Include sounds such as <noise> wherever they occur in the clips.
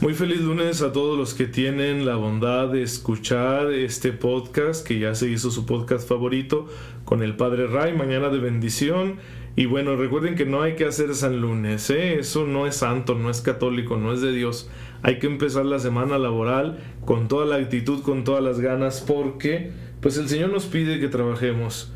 Muy feliz lunes a todos los que tienen la bondad de escuchar este podcast, que ya se hizo su podcast favorito con el Padre Ray, mañana de bendición. Y bueno, recuerden que no hay que hacer San Lunes, ¿eh? eso no es santo, no es católico, no es de Dios. Hay que empezar la semana laboral con toda la actitud, con todas las ganas, porque pues el Señor nos pide que trabajemos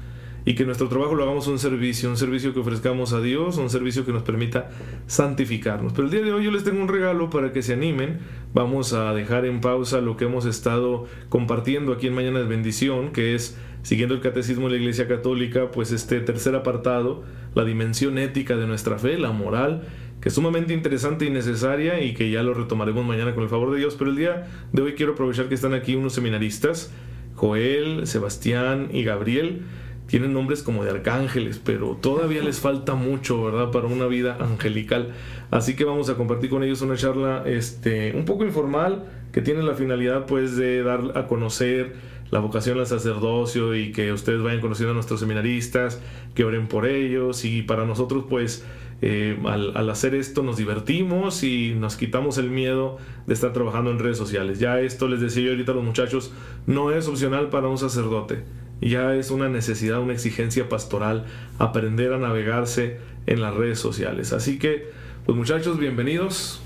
y que nuestro trabajo lo hagamos un servicio, un servicio que ofrezcamos a Dios, un servicio que nos permita santificarnos. Pero el día de hoy yo les tengo un regalo para que se animen. Vamos a dejar en pausa lo que hemos estado compartiendo aquí en Mañana de Bendición, que es siguiendo el catecismo de la Iglesia Católica, pues este tercer apartado, la dimensión ética de nuestra fe, la moral, que es sumamente interesante y necesaria y que ya lo retomaremos mañana con el favor de Dios. Pero el día de hoy quiero aprovechar que están aquí unos seminaristas, Joel, Sebastián y Gabriel tienen nombres como de arcángeles, pero todavía les falta mucho, ¿verdad? Para una vida angelical. Así que vamos a compartir con ellos una charla este, un poco informal que tiene la finalidad pues de dar a conocer la vocación al sacerdocio y que ustedes vayan conociendo a nuestros seminaristas, que oren por ellos y para nosotros pues eh, al, al, hacer esto nos divertimos y nos quitamos el miedo de estar trabajando en redes sociales. Ya esto les decía yo ahorita a los muchachos, no es opcional para un sacerdote ya es una necesidad, una exigencia pastoral aprender a navegarse en las redes sociales. Así que, pues muchachos, bienvenidos.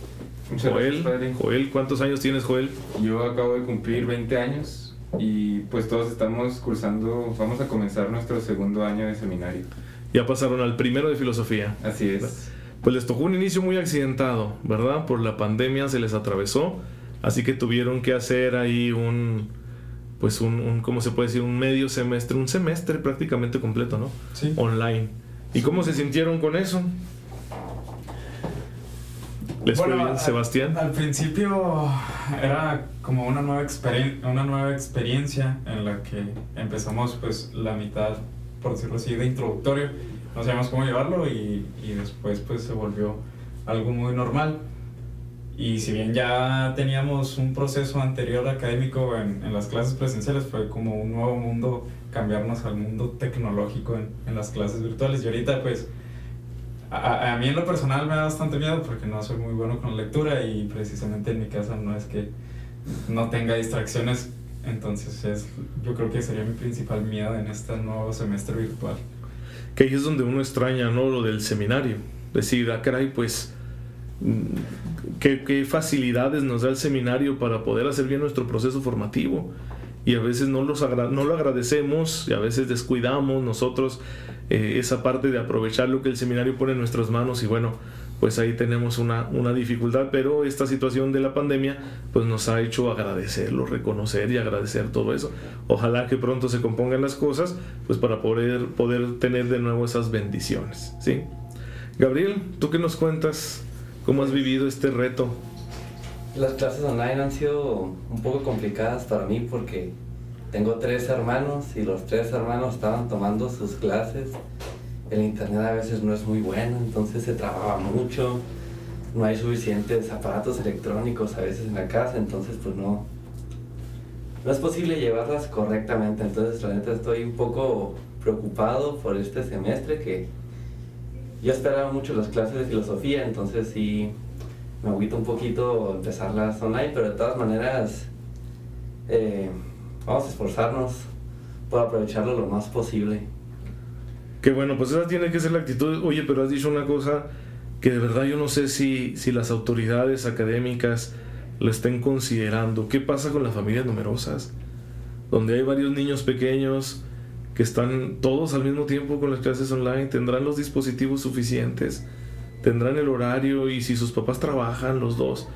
Joel, Joel, ¿cuántos años tienes, Joel? Yo acabo de cumplir 20 años y pues todos estamos cursando, vamos a comenzar nuestro segundo año de seminario. Ya pasaron al primero de filosofía. Así es. Pues les tocó un inicio muy accidentado, ¿verdad? Por la pandemia se les atravesó, así que tuvieron que hacer ahí un, pues un, un, ¿cómo se puede decir? Un medio semestre, un semestre prácticamente completo, ¿no? Sí. Online. ¿Y cómo se sintieron con eso? ¿Les fue bien, Sebastián? Al, principio era como una nueva, una nueva experiencia en la que empezamos pues la mitad, por decirlo así, de introductorio. No sabíamos cómo llevarlo y, y después pues se volvió algo muy normal. Y si bien ya teníamos un proceso anterior académico en, en, las clases presenciales, fue como un nuevo mundo cambiarnos al mundo tecnológico en, en las clases virtuales. Y ahorita pues a, a, mí en lo personal me da bastante miedo porque no soy muy bueno con lectura y precisamente en mi casa no es que no tenga distracciones. Entonces es, yo creo que sería mi principal miedo en este nuevo semestre virtual. Que ahí es donde uno extraña, ¿no? Lo del seminario. Decir, ah, caray, pues qué, facilidades nos da el seminario para poder hacer bien nuestro proceso formativo. Y a veces no, los no lo agradecemos y a veces descuidamos nosotros eh, esa parte de aprovechar lo que el seminario pone en nuestras manos y bueno, pues ahí tenemos una, una dificultad, pero esta situación de la pandemia pues nos ha hecho agradecerlo, reconocer y agradecer todo eso. Ojalá que pronto se compongan las cosas pues para poder, poder tener de nuevo esas bendiciones. ¿sí? Gabriel, ¿tú qué nos cuentas? ¿Cómo has vivido este reto? Las clases online han sido un poco complicadas para mí porque tengo tres hermanos y los tres hermanos estaban tomando sus clases. El internet a veces no es muy bueno, entonces se trababa mucho. No hay suficientes aparatos electrónicos a veces en la casa, entonces pues no, no es posible llevarlas correctamente. Entonces la neta estoy un poco preocupado por este semestre que yo esperaba mucho las clases de filosofía, entonces sí me agüito un poquito empezarlas online, pero de todas maneras eh, vamos a esforzarnos por aprovecharlo lo más posible. Que bueno, pues esa tiene que ser la actitud. Oye, pero has dicho una cosa que de verdad yo no sé si, si las autoridades académicas lo estén considerando. ¿Qué pasa con las familias numerosas? Donde hay varios niños pequeños que están todos al mismo tiempo con las clases online, tendrán los dispositivos suficientes, tendrán el horario y si sus papás trabajan los dos.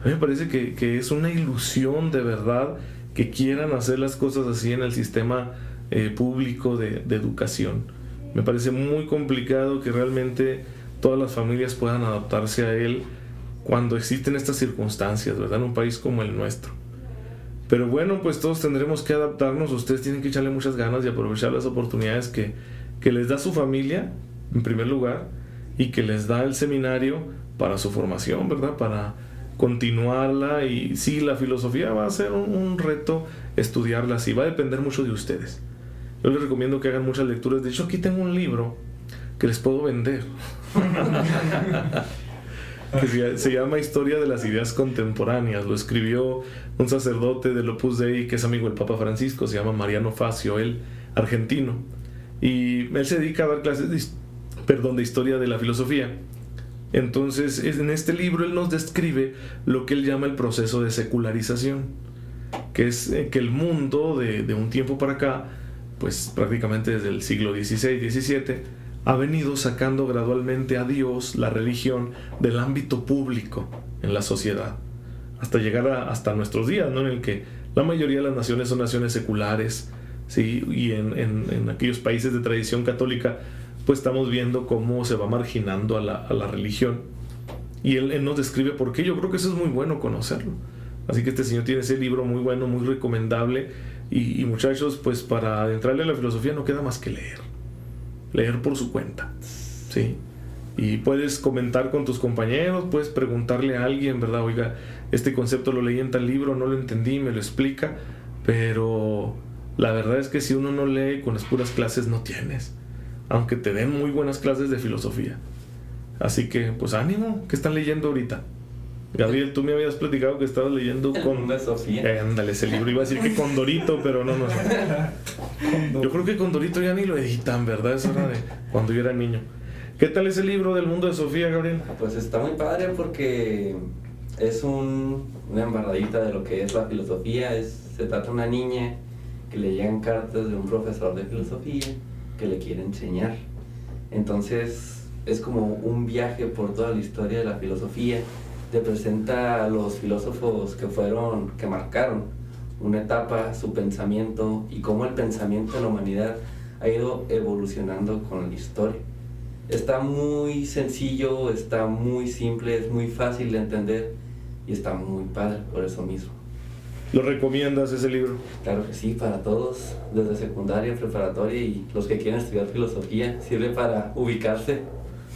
A mí me parece que, es una ilusión de verdad que quieran hacer las cosas así en el sistema eh, público de, educación. Me parece muy complicado que realmente todas las familias puedan adaptarse a él cuando existen estas circunstancias, ¿verdad? En un país como el nuestro. Pero bueno, pues todos tendremos que adaptarnos, ustedes tienen que echarle muchas ganas y aprovechar las oportunidades que, que les da su familia, en primer lugar, y que les da el seminario para su formación, ¿verdad? Para continuarla y sí, la filosofía va a ser un, reto estudiarla así, va a depender mucho de ustedes. Yo les recomiendo que hagan muchas lecturas. De hecho, aquí tengo un libro que les puedo vender. <laughs> que se, llama Historia de las Ideas Contemporáneas. Lo escribió un sacerdote del Opus Dei que es amigo del Papa Francisco, se llama Mariano Facio, él argentino. Y él se dedica a dar clases de, perdón, de historia de la filosofía. Entonces, es- en este libro él nos describe lo que él llama el proceso de secularización, que es eh, que el mundo de, de un tiempo para acá, pues prácticamente desde el siglo XVI, XVII, ha venido sacando gradualmente a Dios, la religión, del ámbito público en la sociedad, hasta llegar a- hasta nuestros días, ¿no? en el que la mayoría de las naciones son naciones seculares, ¿sí? y en, en- aquellos países de tradición católica, pues estamos viendo cómo se va marginando a la, a la religión. Y él, nos describe por qué. Yo creo que eso es muy bueno conocerlo. Así que este señor tiene ese libro muy bueno, muy recomendable. Y, y muchachos, pues para adentrarle a la filosofía no queda más que leer. Leer por su cuenta. ¿Sí? Y puedes comentar con tus compañeros, puedes preguntarle a alguien, ¿verdad? Oiga, este concepto lo leí en tal libro, no lo entendí, me lo explica. Pero la verdad es que si uno no lee con las puras clases, no tienes. Aunque te den muy buenas clases de filosofía. Así que, pues ánimo, ¿qué están leyendo ahorita? Gabriel, tú me habías platicado que estabas leyendo El con... mundo de Sofía. Eh, ándale, ese libro. Iba a decir que con Dorito, pero no, no. Yo creo que con Dorito ya ni lo editan, ¿verdad? Eso era de cuando yo era niño. ¿Qué tal ese libro del mundo de Sofía, Gabriel? Pues está muy padre porque es un- una embarradita de lo que es la filosofía. Es, se trata de una niña que le llegan cartas de un profesor de filosofía que le quiere enseñar. Entonces es como un viaje por toda la historia de la filosofía. Te presenta a los filósofos que fueron, que marcaron una etapa, su pensamiento y cómo el pensamiento en la humanidad ha ido evolucionando con la historia. Está muy sencillo, está muy simple, es muy fácil de entender y está muy padre por eso mismo. ¿Lo recomiendas ese libro? Claro que sí, para todos, desde secundaria, preparatoria y los que quieren estudiar filosofía, sirve para ubicarse.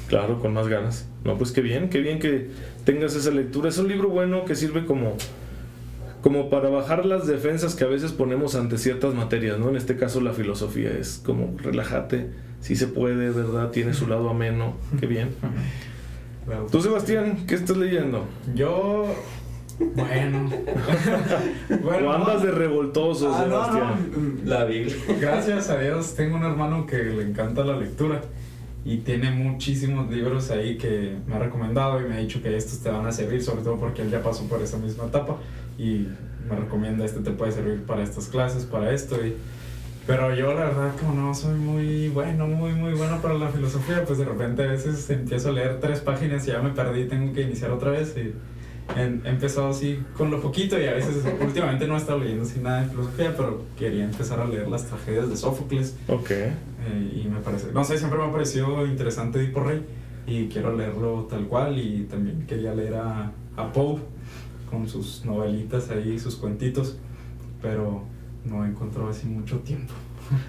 Claro, con más ganas. No, pues qué bien, qué bien que tengas esa lectura. Es un libro bueno que sirve como, como para bajar las defensas que a veces ponemos ante ciertas materias, ¿no? En este caso la filosofía es como relájate, si se puede, ¿verdad? Tiene su lado ameno, qué bien. Tú, Sebastián, ¿qué estás leyendo? Yo. Bueno. <laughs> bueno ¿O andas de revoltoso, Ah, no, Sebastián? no. La Biblia. Gracias a Dios tengo un hermano que le encanta la lectura y tiene muchísimos libros ahí que me ha recomendado y me ha dicho que estos te van a servir, sobre todo porque él ya pasó por esa misma etapa y me recomienda este te puede servir para estas clases, para esto y pero yo la verdad como no soy muy bueno, muy muy bueno para la filosofía, pues de repente a veces empiezo a leer tres páginas y ya me perdí, tengo que iniciar otra vez y he empezado así con lo poquito y a veces <laughs> últimamente no he estado leyendo así nada de filosofía, pero quería empezar a leer las tragedias de Sófocles Ok. eh, y me parece, no sé, siempre me ha parecido interesante Edipo Rey y quiero leerlo tal cual y también quería leer a, a Poe con sus novelitas ahí, sus cuentitos, pero no encontró así mucho tiempo.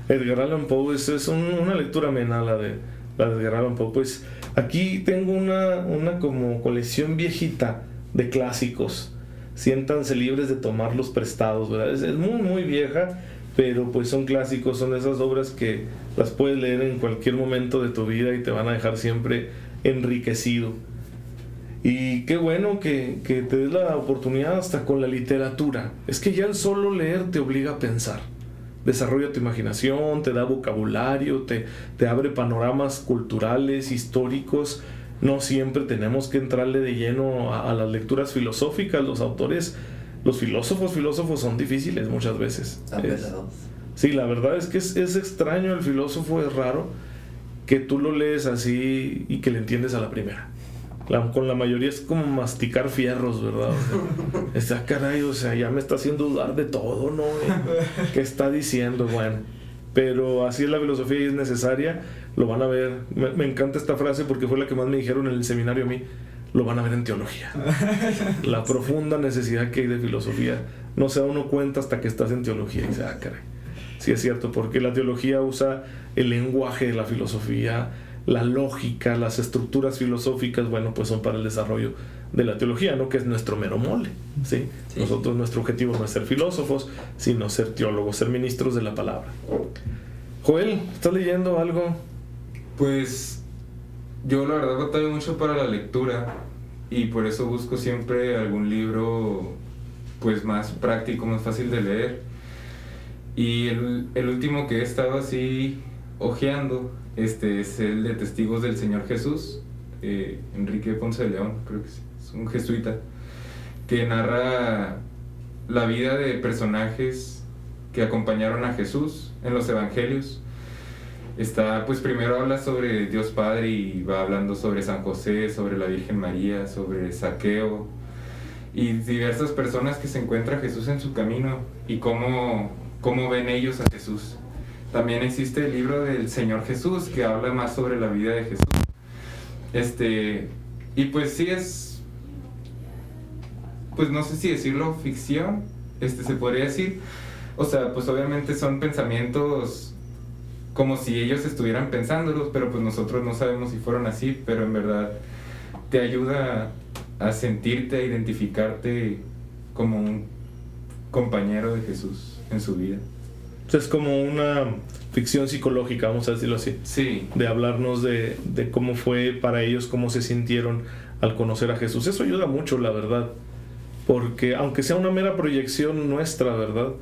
Edgar Allan Poe es, es un- una lectura amena la de, la de Edgar Allan Poe. Pues aquí tengo una, una como colección viejita de clásicos. Siéntanse libres de tomarlos prestados, ¿verdad? Es, muy, muy vieja, pero pues son clásicos, son esas obras que las puedes leer en cualquier momento de tu vida y te van a dejar siempre enriquecido. Y qué bueno que, que te des la oportunidad hasta con la literatura. Es que ya el solo leer te obliga a pensar. Desarrolla tu imaginación, te da vocabulario, te, te abre panoramas culturales, históricos. No siempre tenemos que entrarle de lleno a, a las lecturas filosóficas. Los autores, los filósofos, filósofos son difíciles muchas veces. Es-. Sí, la verdad es que es, es extraño, el filósofo es raro que tú lo lees así y que le entiendes a la primera. La- con la mayoría es como masticar fierros, ¿verdad? O sea, está caray, o sea, ya me está haciendo dudar de todo, ¿no? ¿Qué está diciendo? Bueno, pero así es la filosofía y es necesaria lo van a ver. Me, me, encanta esta frase porque fue la que más me dijeron en el seminario a mí. Lo van a ver en teología. <laughs> la profunda necesidad que hay de filosofía no se da uno cuenta hasta que estás en teología y dice, ah, caray. Sí es cierto, porque la teología usa el lenguaje de la filosofía, la lógica, las estructuras filosóficas, bueno, pues son para el desarrollo de la teología, ¿no? Que es nuestro mero mole, ¿sí? Nosotros, nuestro objetivo no es ser filósofos, sino ser teólogos, ser ministros de la palabra. Joel, ¿estás leyendo algo? Pues yo la verdad batallo mucho para la lectura y por eso busco siempre algún libro pues más práctico, más fácil de leer. Y el, el último que he estado así ojeando este es el de Testigos del Señor Jesús, eh, Enrique Ponce de León, creo que es un jesuita, que narra la vida de personajes que acompañaron a Jesús en los evangelios. Está, pues primero habla sobre Dios Padre y va hablando sobre San José, sobre la Virgen María, sobre Saqueo y diversas personas que se encuentra Jesús en su camino y cómo, cómo ven ellos a Jesús. También existe el libro del Señor Jesús que habla más sobre la vida de Jesús. Este, y pues sí es, pues no sé si decirlo ficción, este se podría decir. O sea, pues obviamente son pensamientos como si ellos estuvieran pensándolos, pero pues nosotros no sabemos si fueron así, pero en verdad te ayuda a sentirte, a identificarte como un compañero de Jesús en su vida es como una ficción psicológica, vamos a decirlo así. Sí. De hablarnos de, de, cómo fue para ellos, cómo se sintieron al conocer a Jesús. Eso ayuda mucho, la verdad. Porque aunque sea una mera proyección nuestra, ¿verdad?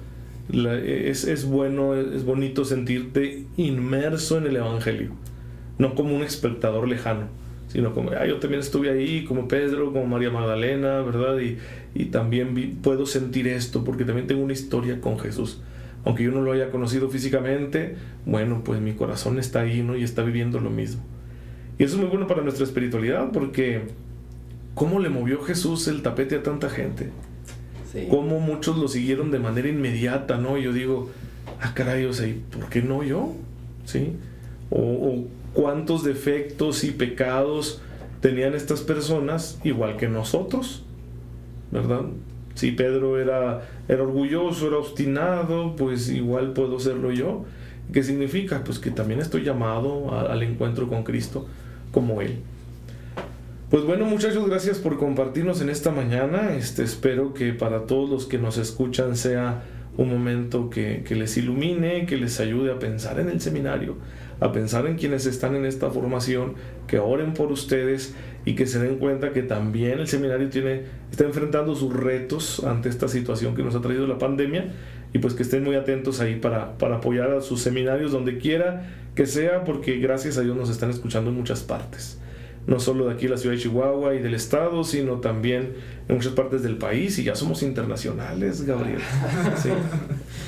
es, es, bueno, es bonito sentirte inmerso en el Evangelio. No como un espectador lejano, sino como, ah, yo también estuve ahí, como Pedro, como María Magdalena, ¿verdad? Y, y también puedo sentir esto, porque también tengo una historia con Jesús aunque yo no lo haya conocido físicamente, bueno, pues mi corazón está ahí, ¿no? Y está viviendo lo mismo. Y eso es muy bueno para nuestra espiritualidad, porque ¿cómo le movió Jesús el tapete a tanta gente? Sí. Cómo muchos lo siguieron de manera inmediata, ¿no? Y yo digo, ah, caray, o sea, ¿por qué no yo? ¿Sí? O, o cuántos defectos y pecados tenían estas personas, igual que nosotros, ¿verdad? Si Pedro era, era orgulloso, era obstinado, pues igual puedo serlo yo. ¿Qué significa? Pues que también estoy llamado al encuentro con Cristo como Él. Pues bueno muchachos, gracias por compartirnos en esta mañana. Este, espero que para todos los que nos escuchan sea un momento que, que les ilumine, que les ayude a pensar en el seminario, a pensar en quienes están en esta formación, que oren por ustedes y que se den cuenta que también el seminario tiene, está enfrentando sus retos ante esta situación que nos ha traído la pandemia y pues que estén muy atentos ahí para, para apoyar a sus seminarios donde quiera que sea, porque gracias a Dios nos están escuchando en muchas partes. No solo de aquí la ciudad de Chihuahua y del estado, sino también en muchas partes del país y ya somos internacionales, Gabriel.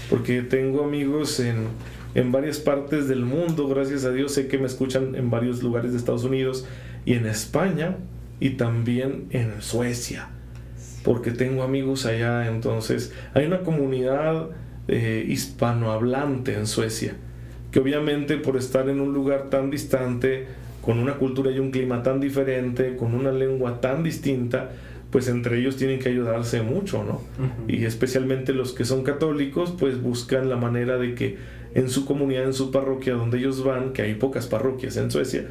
Porque tengo amigos en, en varias partes del mundo, gracias a Dios sé que me escuchan en varios lugares de Estados Unidos y en España y también en Suecia, porque tengo amigos allá, entonces hay una comunidad eh, hispanohablante en Suecia, que obviamente por estar en un lugar tan distante, con una cultura y un clima tan diferente, con una lengua tan distinta, pues entre ellos tienen que ayudarse mucho, ¿no? Y especialmente los que son católicos, pues buscan la manera de que en su comunidad, en su parroquia donde ellos van, que hay pocas parroquias en Suecia,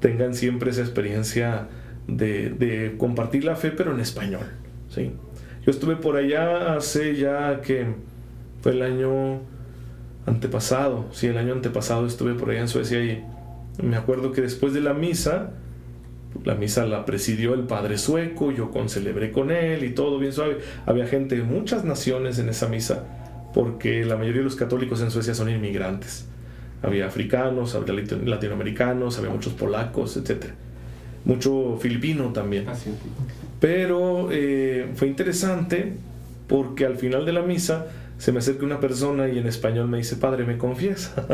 tengan siempre esa experiencia de, compartir la fe, pero en español. ¿sí? Yo estuve por allá hace ya que fue el año antepasado, sí, el año antepasado estuve por allá en Suecia y me acuerdo que después de la misa, la misa la presidió el padre sueco, yo concelebré con él y todo bien suave. Había gente de muchas naciones en esa misa, porque la mayoría de los católicos en Suecia son inmigrantes había africanos, había latinoamericanos, había muchos polacos, etc. Mucho filipino también. Ah, Pero eh, fue interesante porque al final de la misa se me acerca una persona y en español me dice, Padre, ¿me confiesa?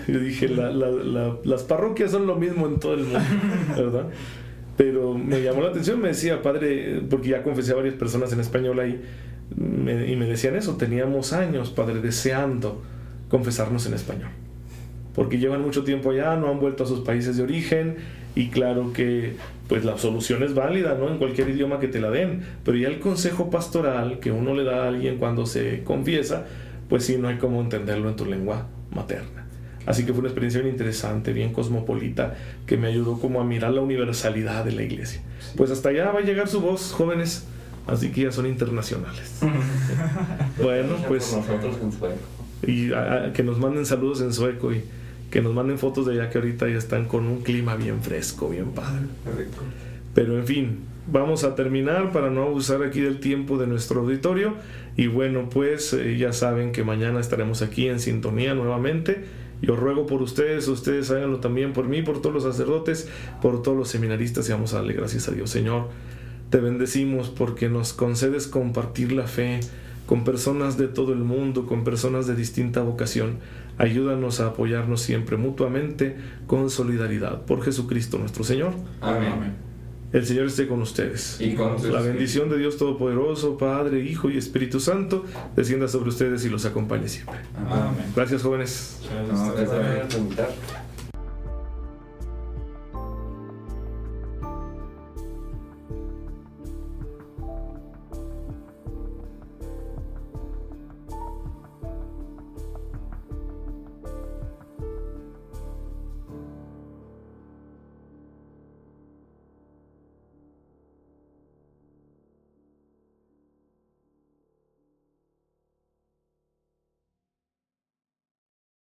<laughs> Yo dije, las parroquias son lo mismo en todo el mundo, <laughs> ¿verdad? Pero me llamó la atención, me decía, Padre, porque ya confesé a varias personas en español ahí, y me decían eso, teníamos años, Padre, deseando confesarnos en español. Porque llevan mucho tiempo allá, no han vuelto a sus países de origen y claro que pues la solución es válida, ¿no? En cualquier idioma que te la den, pero ya el consejo pastoral que uno le da a alguien cuando se confiesa, pues sí, no hay cómo entenderlo en tu lengua materna. Así que fue una experiencia bien interesante, bien cosmopolita, que me ayudó como a mirar la universalidad de la iglesia. Pues hasta allá va a llegar su voz, jóvenes, así que ya son internacionales. <laughs> bueno, pues... nosotros en sueco. Y que nos manden saludos en sueco y que nos manden fotos de allá que ahorita ya están con un clima bien fresco, bien padre. Pero en fin, vamos a terminar para no abusar aquí del tiempo de nuestro auditorio. Y bueno, pues eh, ya saben que mañana estaremos aquí en sintonía nuevamente. Yo ruego por ustedes, ustedes háganlo también por mí, por todos los sacerdotes, por todos los seminaristas y vamos a darle gracias a Dios. Señor, te bendecimos porque nos concedes compartir la fe con personas de todo el mundo, con personas de distinta vocación. Ayúdanos a apoyarnos siempre mutuamente con solidaridad. Por Jesucristo nuestro Señor. Amén. El Señor esté con ustedes. Y con la bendición de Dios Todopoderoso, Padre, Hijo y Espíritu Santo, descienda sobre ustedes y los acompañe siempre. Amén. Gracias, jóvenes. Gracias.